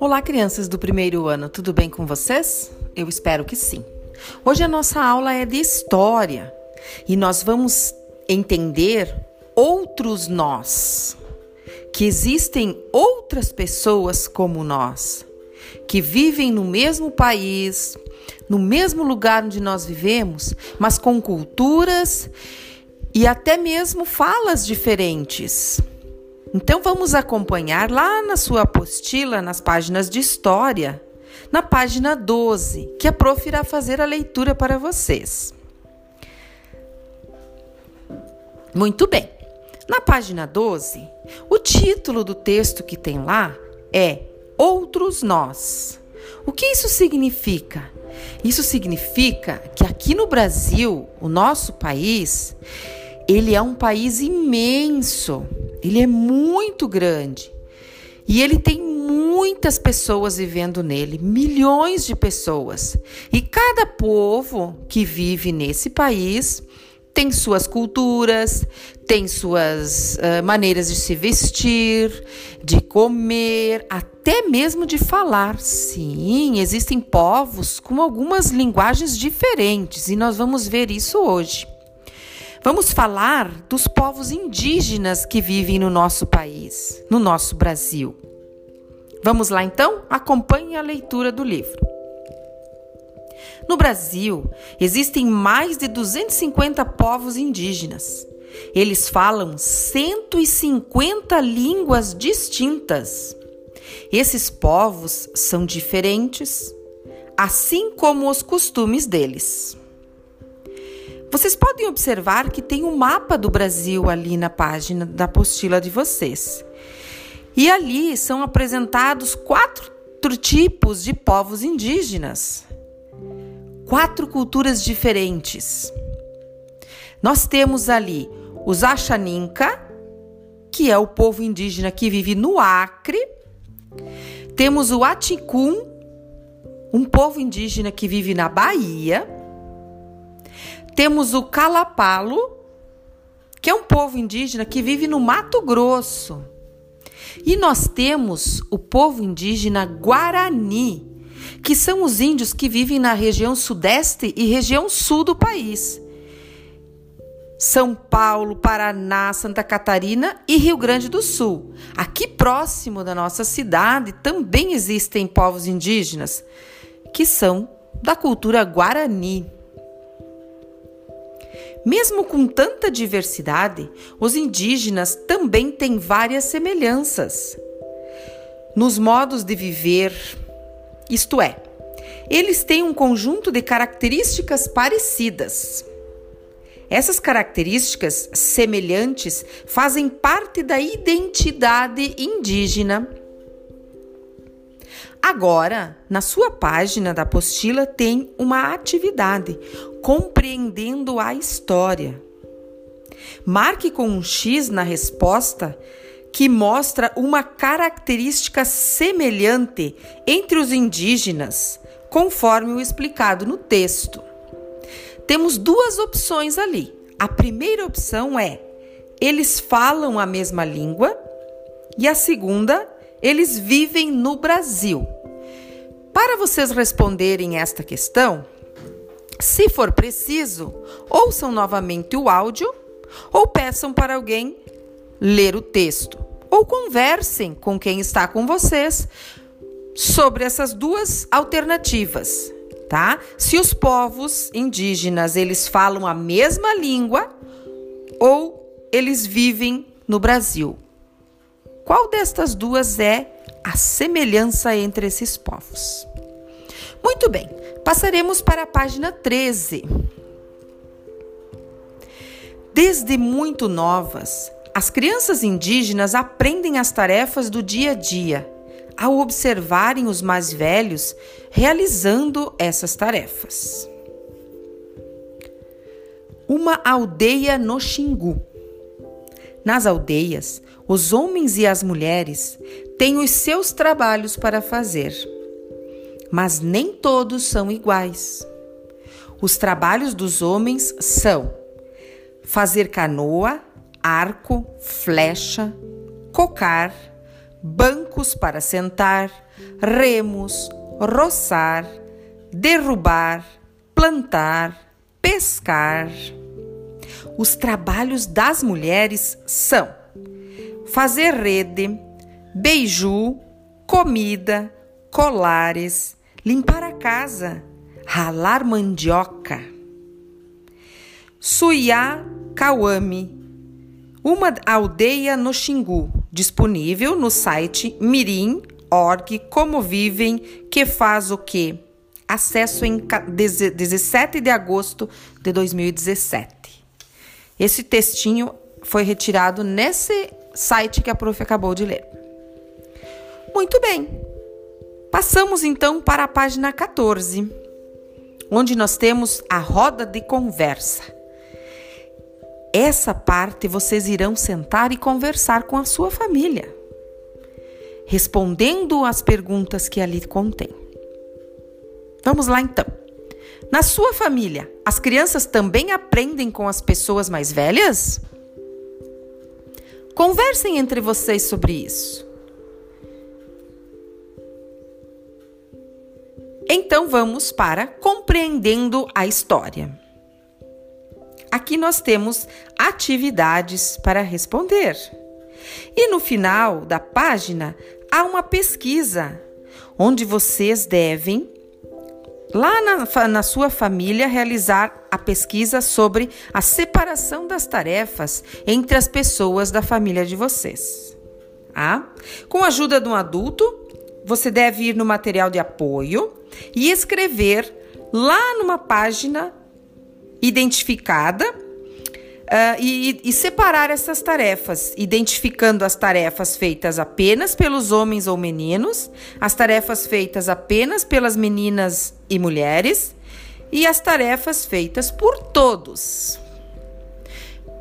Olá, crianças do primeiro ano, tudo bem com vocês? Eu espero que sim. Hoje a nossa aula é de história e nós vamos entender outros nós, que existem outras pessoas como nós, que vivem no mesmo país, no mesmo lugar onde nós vivemos, mas com culturas e até mesmo falas diferentes. Então vamos acompanhar lá na sua apostila, nas páginas de história, na página 12, que a prof irá fazer a leitura para vocês. Muito bem. Na página 12, o título do texto que tem lá é Outros Nós. O que isso significa? Isso significa que aqui no Brasil, o nosso país, ele é um país imenso. Ele é muito grande. E ele tem muitas pessoas vivendo nele, milhões de pessoas. E cada povo que vive nesse país tem suas culturas, tem suas uh, maneiras de se vestir, de comer, até mesmo de falar. Sim, existem povos com algumas linguagens diferentes e nós vamos ver isso hoje. Vamos falar dos povos indígenas que vivem no nosso país, no nosso Brasil. Vamos lá então? Acompanhe a leitura do livro. No Brasil, existem mais de 250 povos indígenas. Eles falam 150 línguas distintas. Esses povos são diferentes, assim como os costumes deles. Vocês podem observar que tem um mapa do Brasil ali na página da apostila de vocês. E ali são apresentados quatro tipos de povos indígenas. Quatro culturas diferentes. Nós temos ali os Achaninka, que é o povo indígena que vive no Acre. Temos o Aticum, um povo indígena que vive na Bahia. Temos o Calapalo, que é um povo indígena que vive no Mato Grosso. E nós temos o povo indígena Guarani, que são os índios que vivem na região sudeste e região sul do país. São Paulo, Paraná, Santa Catarina e Rio Grande do Sul. Aqui próximo da nossa cidade também existem povos indígenas que são da cultura guarani. Mesmo com tanta diversidade, os indígenas também têm várias semelhanças nos modos de viver, isto é, eles têm um conjunto de características parecidas. Essas características semelhantes fazem parte da identidade indígena. Agora, na sua página da apostila tem uma atividade, compreendendo a história. Marque com um X na resposta que mostra uma característica semelhante entre os indígenas, conforme o explicado no texto. Temos duas opções ali. A primeira opção é: eles falam a mesma língua, e a segunda, eles vivem no Brasil. Para vocês responderem esta questão, se for preciso, ouçam novamente o áudio ou peçam para alguém ler o texto ou conversem com quem está com vocês sobre essas duas alternativas, tá? Se os povos indígenas, eles falam a mesma língua ou eles vivem no Brasil. Qual destas duas é a semelhança entre esses povos? Muito bem, passaremos para a página 13. Desde muito novas, as crianças indígenas aprendem as tarefas do dia a dia ao observarem os mais velhos realizando essas tarefas. Uma aldeia no Xingu. Nas aldeias, os homens e as mulheres têm os seus trabalhos para fazer mas nem todos são iguais. Os trabalhos dos homens são fazer canoa, arco, flecha, cocar, bancos para sentar, remos, roçar, derrubar, plantar, pescar. Os trabalhos das mulheres são fazer rede, beiju, comida, colares, limpar a casa, ralar mandioca. Suiá Kawami, uma aldeia no Xingu, disponível no site mirim.org, como vivem, que faz o quê? Acesso em 17 de agosto de 2017. Esse textinho foi retirado nesse site que a prof acabou de ler. Muito bem. Passamos então para a página 14, onde nós temos a roda de conversa. Essa parte vocês irão sentar e conversar com a sua família, respondendo às perguntas que ali contém. Vamos lá então. Na sua família, as crianças também aprendem com as pessoas mais velhas? Conversem entre vocês sobre isso. Então vamos para compreendendo a história. Aqui nós temos atividades para responder. E no final da página há uma pesquisa onde vocês devem, lá na, na sua família, realizar a pesquisa sobre a separação das tarefas entre as pessoas da família de vocês. Ah? Com a ajuda de um adulto, você deve ir no material de apoio e escrever lá numa página identificada uh, e, e, separar essas tarefas, identificando as tarefas feitas apenas pelos homens ou meninos, as tarefas feitas apenas pelas meninas e mulheres e as tarefas feitas por todos.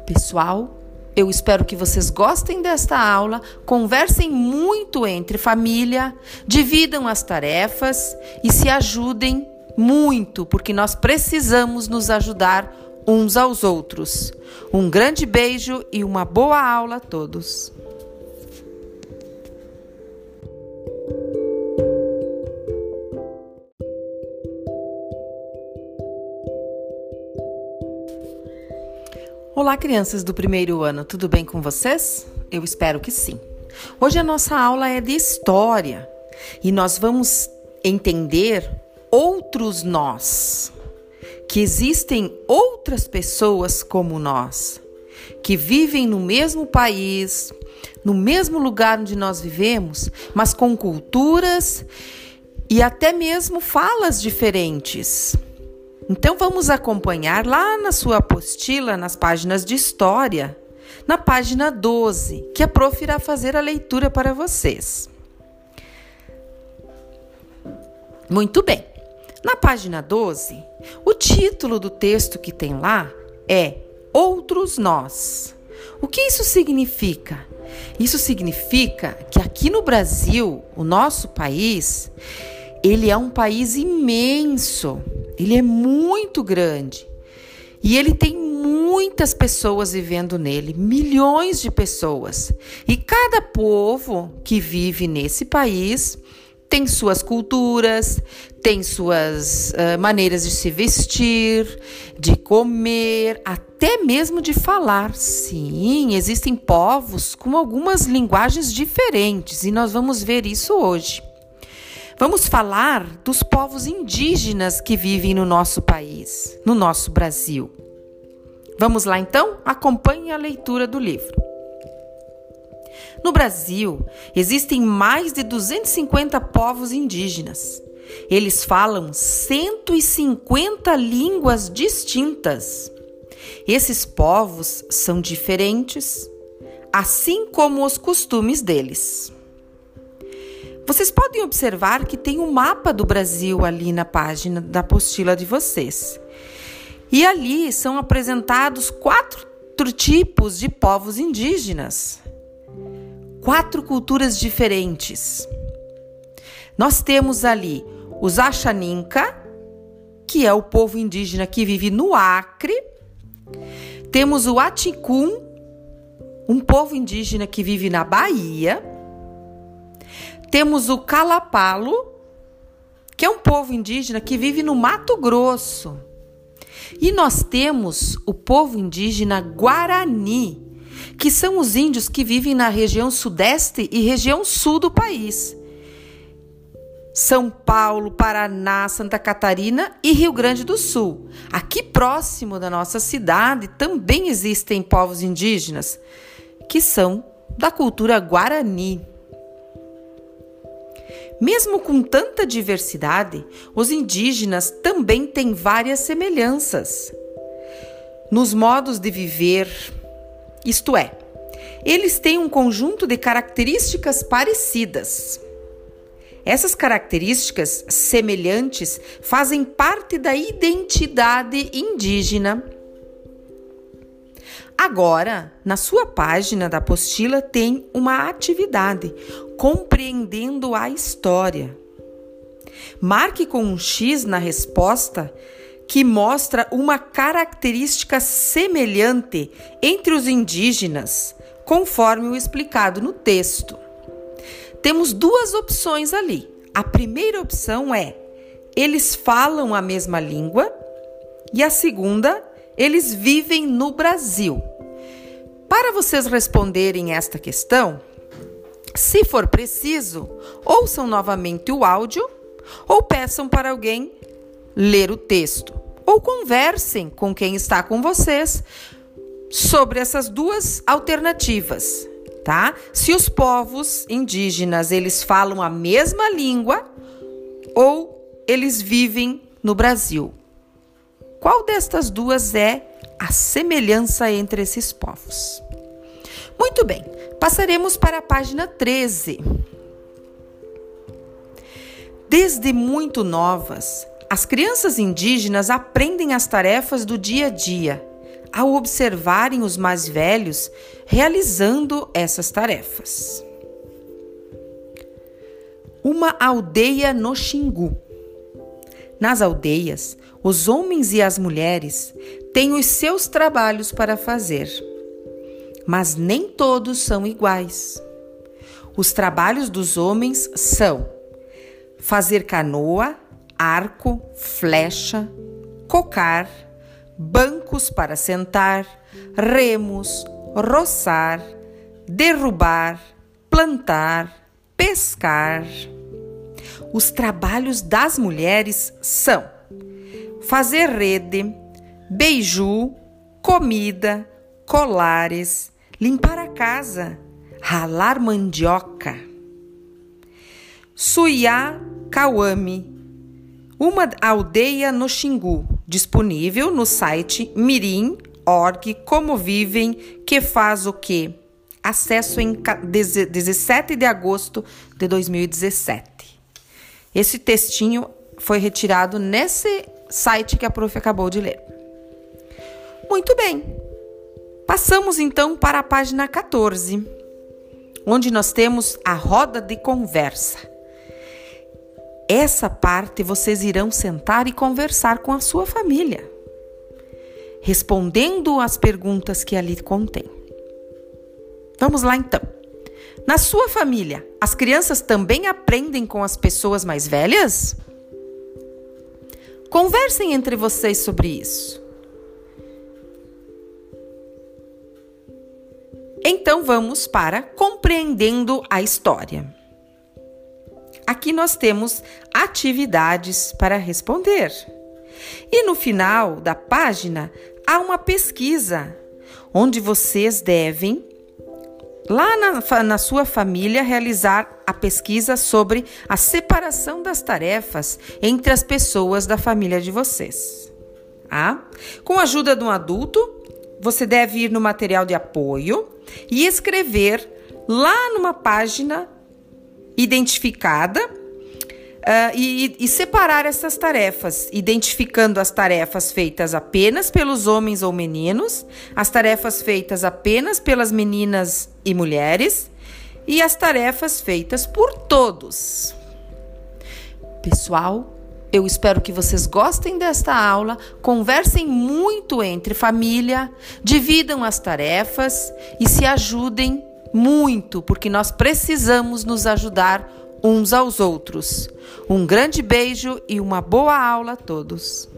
Pessoal, eu espero que vocês gostem desta aula, conversem muito entre família, dividam as tarefas e se ajudem muito, porque nós precisamos nos ajudar uns aos outros. Um grande beijo e uma boa aula a todos. Olá, crianças do primeiro ano, tudo bem com vocês? Eu espero que sim. Hoje a nossa aula é de história e nós vamos entender outros nós, que existem outras pessoas como nós, que vivem no mesmo país, no mesmo lugar onde nós vivemos, mas com culturas e até mesmo falas diferentes. Então vamos acompanhar lá na sua apostila, nas páginas de história, na página 12, que a prof irá fazer a leitura para vocês. Muito bem. Na página 12, o título do texto que tem lá é Outros Nós. O que isso significa? Isso significa que aqui no Brasil, o nosso país, ele é um país imenso, ele é muito grande. E ele tem muitas pessoas vivendo nele, milhões de pessoas. E cada povo que vive nesse país tem suas culturas, tem suas uh, maneiras de se vestir, de comer, até mesmo de falar. Sim, existem povos com algumas linguagens diferentes e nós vamos ver isso hoje. Vamos falar dos povos indígenas que vivem no nosso país, no nosso Brasil. Vamos lá então? Acompanhe a leitura do livro. No Brasil, existem mais de 250 povos indígenas. Eles falam 150 línguas distintas. Esses povos são diferentes, assim como os costumes deles. Vocês podem observar que tem um mapa do Brasil ali na página da apostila de vocês. E ali são apresentados quatro tipos de povos indígenas quatro culturas diferentes. Nós temos ali os Achaninka, que é o povo indígena que vive no Acre. Temos o Aticum, um povo indígena que vive na Bahia. temos o Calapalo, que é um povo indígena que vive no Mato Grosso. E nós temos o povo indígena Guarani, que são os índios que vivem na região sudeste e região sul do país. São Paulo, Paraná, Santa Catarina e Rio Grande do Sul. Aqui próximo da nossa cidade também existem povos indígenas que são da cultura guarani. Mesmo com tanta diversidade, os indígenas também têm várias semelhanças nos modos de viver, isto é, eles têm um conjunto de características parecidas. Essas características semelhantes fazem parte da identidade indígena. Agora, na sua página da apostila tem uma atividade compreendendo a história. Marque com um X na resposta que mostra uma característica semelhante entre os indígenas, conforme o explicado no texto. Temos duas opções ali. A primeira opção é: eles falam a mesma língua, e a segunda, eles vivem no Brasil. Para vocês responderem esta questão, se for preciso, ouçam novamente o áudio ou peçam para alguém ler o texto, ou conversem com quem está com vocês sobre essas duas alternativas tá? Se os povos indígenas eles falam a mesma língua ou eles vivem no Brasil. Qual destas duas é a semelhança entre esses povos? Muito bem, passaremos para a página 13. Desde muito novas, as crianças indígenas aprendem as tarefas do dia a dia ao observarem os mais velhos realizando essas tarefas. Uma aldeia no Xingu. Nas aldeias, os homens e as mulheres têm os seus trabalhos para fazer, mas nem todos são iguais. Os trabalhos dos homens são fazer canoa, arco, flecha, cocar, bancos para sentar, remos, roçar, derrubar, plantar, pescar. Os trabalhos das mulheres são fazer rede, beiju, comida, colares, limpar a casa, ralar mandioca. Suiá Kawami, uma aldeia no Xingu, disponível no site mirim.org, como vivem, que faz o que? Acesso em 17 de agosto de 2017. Esse textinho foi retirado nesse site que a prof acabou de ler. Muito bem. Passamos então para a página 14, onde nós temos a roda de conversa. Essa parte vocês irão sentar e conversar com a sua família, respondendo às perguntas que ali contém. Vamos lá então. Na sua família, as crianças também aprendem com as pessoas mais velhas? Conversem entre vocês sobre isso. Então vamos para compreendendo a história. Aqui nós temos atividades para responder. E no final da página há uma pesquisa onde vocês devem, lá na, na sua família, realizar a pesquisa sobre a separação das tarefas entre as pessoas da família de vocês. Ah? Com a ajuda de um adulto, você deve ir no material de apoio e escrever lá numa página identificada uh, e, e separar essas tarefas, identificando as tarefas feitas apenas pelos homens ou meninos, as tarefas feitas apenas pelas meninas e mulheres e as tarefas feitas por todos. Pessoal, eu espero que vocês gostem desta aula, conversem muito entre família, dividam as tarefas e se ajudem muito, porque nós precisamos nos ajudar uns aos outros. Um grande beijo e uma boa aula a todos.